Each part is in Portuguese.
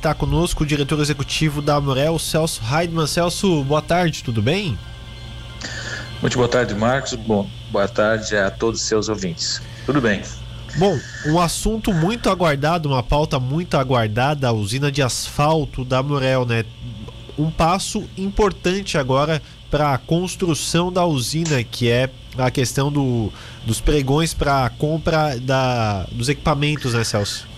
Está conosco o diretor executivo da Amorel, Celso Heidman. Celso, boa tarde, tudo bem? Muito boa tarde, Marcos. Bom, boa tarde a todos os seus ouvintes. Tudo bem. Bom, um assunto muito aguardado, uma pauta muito aguardada, a usina de asfalto da Amorel, né? Um passo importante agora para a construção da usina, que é a questão do, dos pregões para a compra da, dos equipamentos, né, Celso?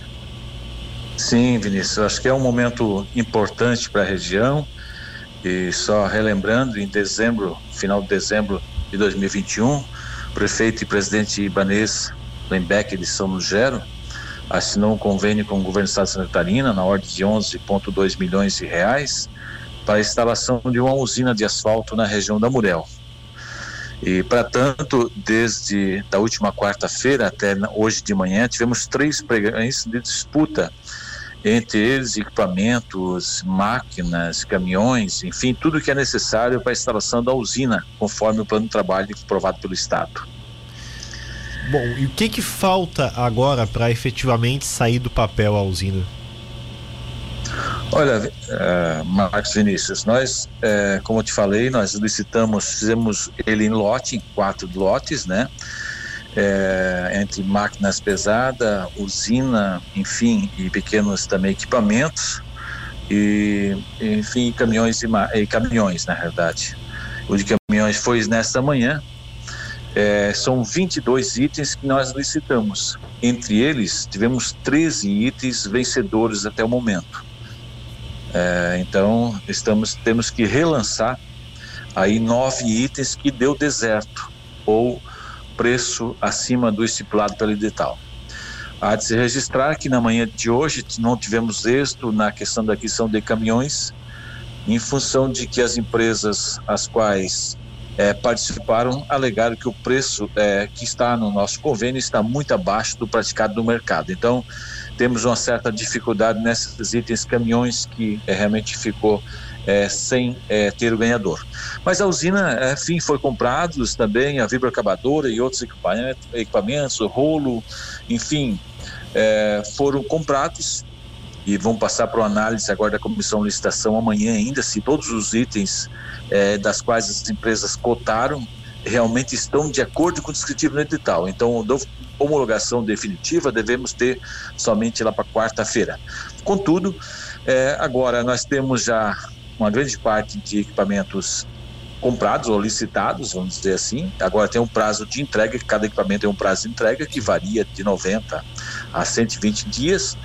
Sim, Vinícius, acho que é um momento importante para a região. E só relembrando, em dezembro, final de dezembro de 2021, o prefeito e presidente Ibanês Lembeck de São Lugero assinou um convênio com o governo do estado de Santa Catarina na ordem de 11,2 milhões de reais para a instalação de uma usina de asfalto na região da Murel. E, para tanto, desde da última quarta-feira até hoje de manhã, tivemos três pregões de disputa entre eles equipamentos, máquinas, caminhões, enfim, tudo que é necessário para a instalação da usina, conforme o plano de trabalho aprovado pelo Estado. Bom, e o que, que falta agora para efetivamente sair do papel a usina? Olha, uh, Marcos Vinícius, nós, uh, como eu te falei, nós licitamos, fizemos ele em lote, em quatro lotes, né? É, entre máquinas pesadas, usina, enfim, e pequenos também equipamentos, e enfim, caminhões e, e caminhões, na verdade. O de caminhões foi nesta manhã. É, são 22 itens que nós licitamos. Entre eles, tivemos 13 itens vencedores até o momento. É, então, estamos temos que relançar aí nove itens que deu deserto ou preço acima do estipulado pelo edital. Há de se registrar que na manhã de hoje não tivemos êxito na questão da aquisição de caminhões, em função de que as empresas as quais é, participaram alegaram que o preço é, que está no nosso convênio está muito abaixo do praticado no mercado. Então, temos uma certa dificuldade nesses itens caminhões que é, realmente ficou é, sem é, ter o ganhador. Mas a usina, enfim, foi comprados também a vibroacabadora e outros equipamentos, rolo, enfim, é, foram comprados e vão passar para análise agora da comissão de licitação amanhã ainda se todos os itens é, das quais as empresas cotaram realmente estão de acordo com o descritivo no edital. Então, homologação definitiva devemos ter somente lá para quarta-feira. Contudo, é, agora nós temos já uma grande parte de equipamentos comprados ou licitados, vamos dizer assim. Agora tem um prazo de entrega, cada equipamento tem um prazo de entrega que varia de 90 a 120 dias.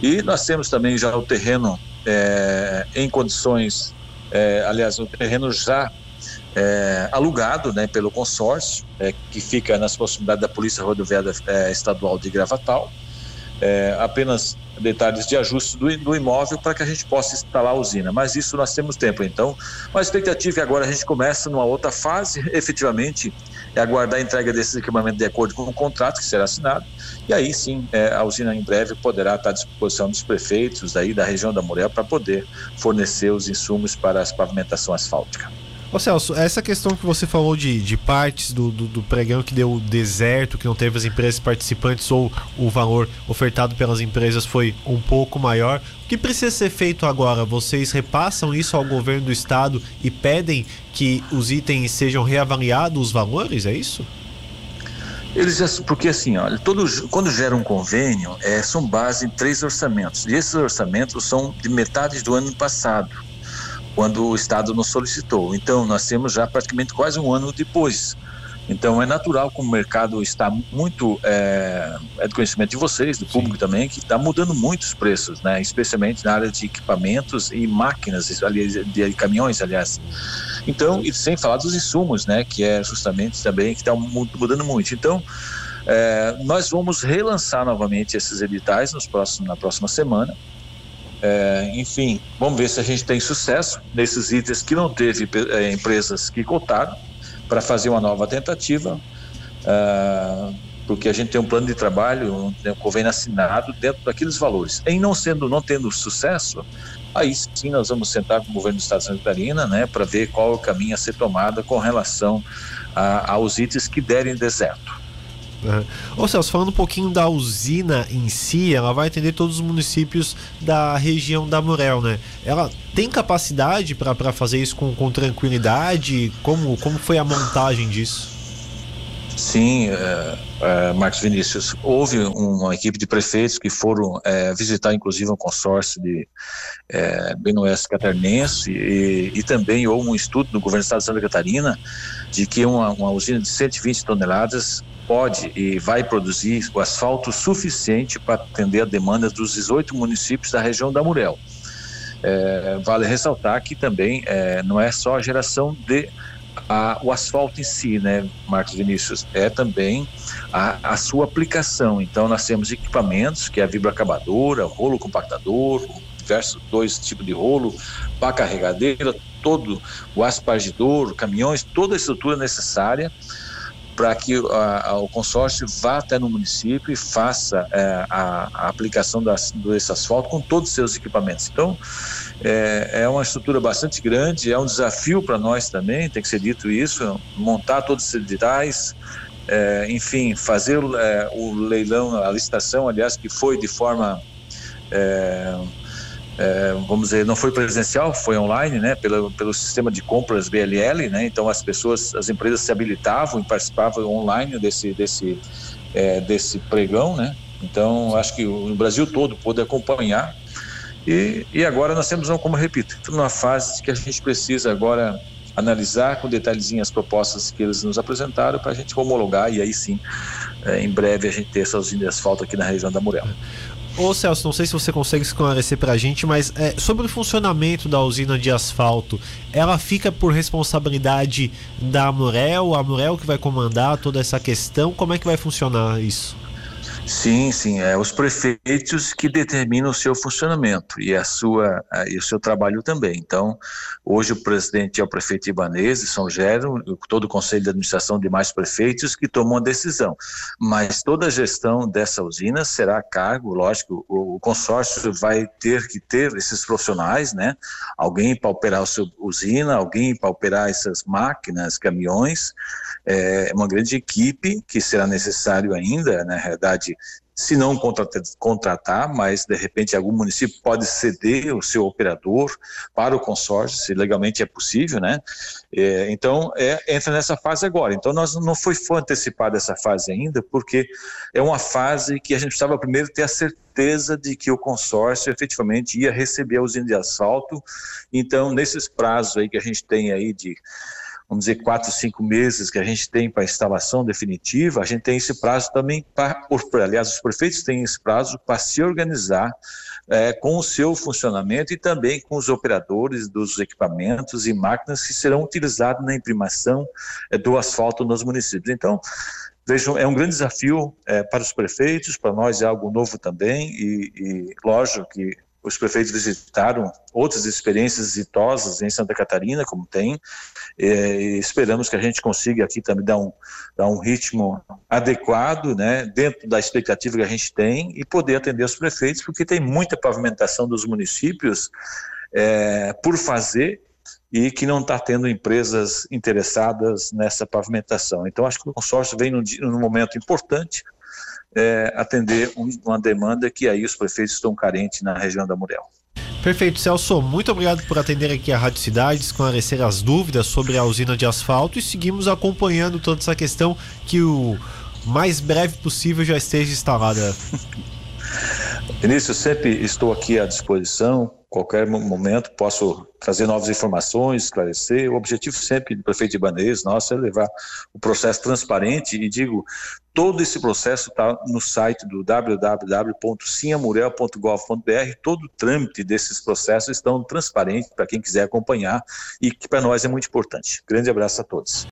E nós temos também já o terreno é, em condições, é, aliás, o terreno já é, alugado né, pelo consórcio, que fica nas proximidades da Polícia Rodoviária Estadual de Gravatal é, apenas detalhes de ajuste do, do imóvel para que a gente possa instalar a usina. Mas isso nós temos tempo, então. A expectativa é agora a gente começa numa outra fase, efetivamente, é aguardar a entrega desses equipamentos de acordo com o contrato que será assinado. E aí sim, é, a usina em breve poderá estar à disposição dos prefeitos aí da região da Murel para poder fornecer os insumos para a pavimentação asfáltica. Ô Celso, essa questão que você falou de, de partes do, do, do, pregão que deu deserto, que não teve as empresas participantes ou o valor ofertado pelas empresas foi um pouco maior. O que precisa ser feito agora? Vocês repassam isso ao governo do estado e pedem que os itens sejam reavaliados, os valores, é isso? Eles porque assim, olha, todo, quando gera um convênio, é, são base em três orçamentos. E esses orçamentos são de metade do ano passado quando o Estado nos solicitou. Então, nós temos já praticamente quase um ano depois. Então, é natural, como o mercado está muito. É, é do conhecimento de vocês, do público Sim. também, que está mudando muito os preços, né? especialmente na área de equipamentos e máquinas, aliás, de caminhões, aliás. Então, e sem falar dos insumos, né? que é justamente também que está mudando muito. Então, é, nós vamos relançar novamente esses editais nos próximos, na próxima semana é, enfim, vamos ver se a gente tem sucesso nesses itens que não teve é, empresas que cotaram para fazer uma nova tentativa, é, porque a gente tem um plano de trabalho, um convênio assinado dentro daqueles valores. Em não sendo, não tendo sucesso, aí sim nós vamos sentar com o governo do Estado de Santa Catarina, né, para ver qual o caminho a ser tomado com relação a, aos itens que derem deserto. Uhum. Ô Celso, falando um pouquinho da usina em si, ela vai atender todos os municípios da região da Murel, né? Ela tem capacidade para fazer isso com, com tranquilidade? Como, como foi a montagem disso? Sim, é, é, Marcos Vinícius, houve uma equipe de prefeitos que foram é, visitar, inclusive, um consórcio de bem oeste catarinense e, e, também houve um estudo no governo do estado de Santa Catarina de que uma, uma usina de 120 toneladas pode e vai produzir o asfalto suficiente para atender a demanda dos 18 municípios da região da Murel. É, vale ressaltar que também é, não é só a geração de a, o asfalto em si, né, Marcos Vinícius, é também a, a, sua aplicação. Então, nós temos equipamentos, que é a vibroacabadora, rolo compactador, diversos dois tipos de rolo, pá carregadeira, todo o aspargidor, caminhões, toda a estrutura necessária para que a, a, o consórcio vá até no município e faça é, a, a, aplicação das, desse asfalto com todos os seus equipamentos. Então, é, é uma estrutura bastante grande, é um desafio para nós também, tem que ser dito isso, montar todos esses editais, é, enfim, fazer é, o leilão, a licitação, aliás, que foi de forma é, é, vamos dizer, não foi presencial, foi online, né, pelo, pelo sistema de compras BLL, né, então as pessoas, as empresas se habilitavam e participavam online desse, desse, é, desse pregão, né, então acho que o Brasil todo pôde acompanhar e, e agora nós temos, como repito, numa fase que a gente precisa agora analisar com detalhezinho as propostas que eles nos apresentaram para a gente homologar e aí sim, é, em breve a gente ter essa usina de asfalto aqui na região da Murel. Ô Celso, não sei se você consegue esclarecer para a gente, mas é, sobre o funcionamento da usina de asfalto, ela fica por responsabilidade da Amurel, a Amurel que vai comandar toda essa questão, como é que vai funcionar isso? Sim, sim, é os prefeitos que determinam o seu funcionamento e a sua e o seu trabalho também. Então, hoje o presidente é o prefeito Ibanez São Gero, todo o conselho de administração de mais prefeitos que tomam a decisão. Mas toda a gestão dessa usina será a cargo, lógico, o, o consórcio vai ter que ter esses profissionais, né? Alguém para operar a sua usina, alguém para operar essas máquinas, caminhões, é uma grande equipe que será necessário ainda, na realidade, se não contratar, mas de repente algum município pode ceder o seu operador para o consórcio, se legalmente é possível, né? É, então, é, entra nessa fase agora. Então, nós não foi, foi antecipada essa fase ainda, porque é uma fase que a gente precisava primeiro ter a certeza de que o consórcio efetivamente ia receber a usina de asfalto. Então, nesses prazos aí que a gente tem aí de vamos dizer, quatro, cinco meses que a gente tem para instalação definitiva, a gente tem esse prazo também para, aliás, os prefeitos têm esse prazo para se organizar é, com o seu funcionamento e também com os operadores dos equipamentos e máquinas que serão utilizados na imprimação é, do asfalto nos municípios. Então, Vejam, é um grande desafio é, para os prefeitos, para nós é algo novo também, e, e lógico que os prefeitos visitaram outras experiências exitosas em Santa Catarina, como tem, e esperamos que a gente consiga aqui também dar um, dar um ritmo adequado, né, dentro da expectativa que a gente tem e poder atender os prefeitos, porque tem muita pavimentação dos municípios é, por fazer e que não está tendo empresas interessadas nessa pavimentação. Então, acho que o consórcio vem num, num momento importante é, atender um, uma demanda que aí os prefeitos estão carentes na região da Muriel. Perfeito, Celso. Muito obrigado por atender aqui a Rádio Cidade, esclarecer as dúvidas sobre a usina de asfalto e seguimos acompanhando toda essa questão que o mais breve possível já esteja instalada. Vinícius, sempre estou aqui à disposição qualquer momento posso trazer novas informações, esclarecer. O objetivo sempre do prefeito Ibanez, nosso, é levar o processo transparente e digo, todo esse processo está no site do www.ciamurel.gov.br, todo o trâmite desses processos estão transparentes para quem quiser acompanhar e que para nós é muito importante. Grande abraço a todos.